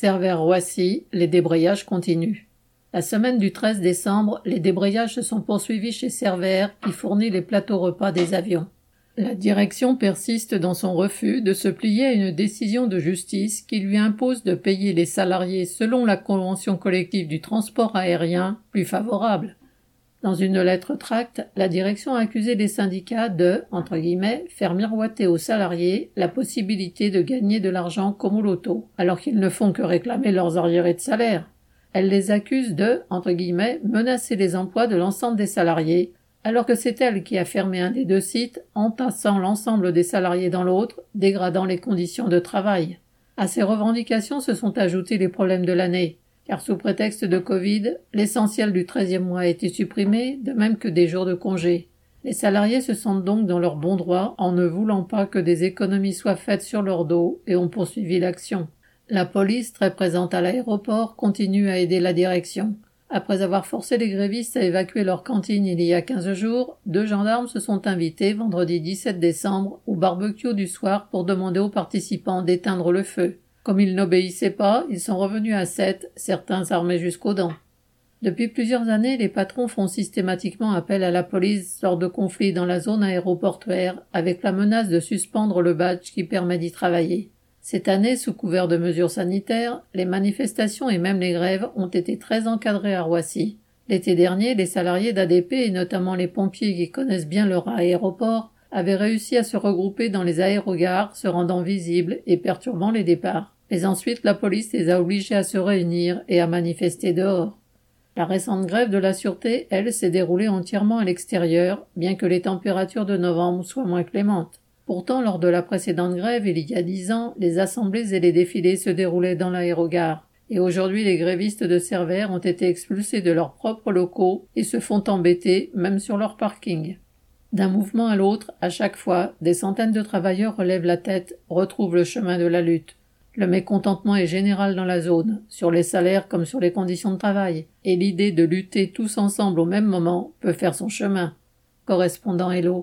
Servère-Roissy, les débrayages continuent. La semaine du 13 décembre, les débrayages se sont poursuivis chez Servère qui fournit les plateaux repas des avions. La direction persiste dans son refus de se plier à une décision de justice qui lui impose de payer les salariés selon la convention collective du transport aérien plus favorable. Dans une lettre tracte, la direction a accusé les syndicats de, entre guillemets, faire miroiter aux salariés la possibilité de gagner de l'argent comme au loto, alors qu'ils ne font que réclamer leurs arriérés de salaire. Elle les accuse de, entre guillemets, menacer les emplois de l'ensemble des salariés, alors que c'est elle qui a fermé un des deux sites, entassant l'ensemble des salariés dans l'autre, dégradant les conditions de travail. À ces revendications se sont ajoutés les problèmes de l'année, car sous prétexte de Covid, l'essentiel du treizième mois a été supprimé, de même que des jours de congé. Les salariés se sentent donc dans leur bon droit en ne voulant pas que des économies soient faites sur leur dos et ont poursuivi l'action. La police, très présente à l'aéroport, continue à aider la direction. Après avoir forcé les grévistes à évacuer leur cantine il y a quinze jours, deux gendarmes se sont invités vendredi 17 décembre au barbecue du soir pour demander aux participants d'éteindre le feu. Comme ils n'obéissaient pas, ils sont revenus à sept, certains armés jusqu'aux dents. Depuis plusieurs années, les patrons font systématiquement appel à la police lors de conflits dans la zone aéroportuaire avec la menace de suspendre le badge qui permet d'y travailler. Cette année, sous couvert de mesures sanitaires, les manifestations et même les grèves ont été très encadrées à Roissy. L'été dernier, les salariés d'ADP et notamment les pompiers qui connaissent bien leur aéroport avaient réussi à se regrouper dans les aérogares, se rendant visibles et perturbant les départs. Mais ensuite, la police les a obligés à se réunir et à manifester dehors. La récente grève de la sûreté, elle, s'est déroulée entièrement à l'extérieur, bien que les températures de novembre soient moins clémentes. Pourtant, lors de la précédente grève, il y a dix ans, les assemblées et les défilés se déroulaient dans l'aérogare. Et aujourd'hui, les grévistes de Cervère ont été expulsés de leurs propres locaux et se font embêter, même sur leur parking. D'un mouvement à l'autre, à chaque fois, des centaines de travailleurs relèvent la tête, retrouvent le chemin de la lutte. Le mécontentement est général dans la zone, sur les salaires comme sur les conditions de travail, et l'idée de lutter tous ensemble au même moment peut faire son chemin. Correspondant Hello.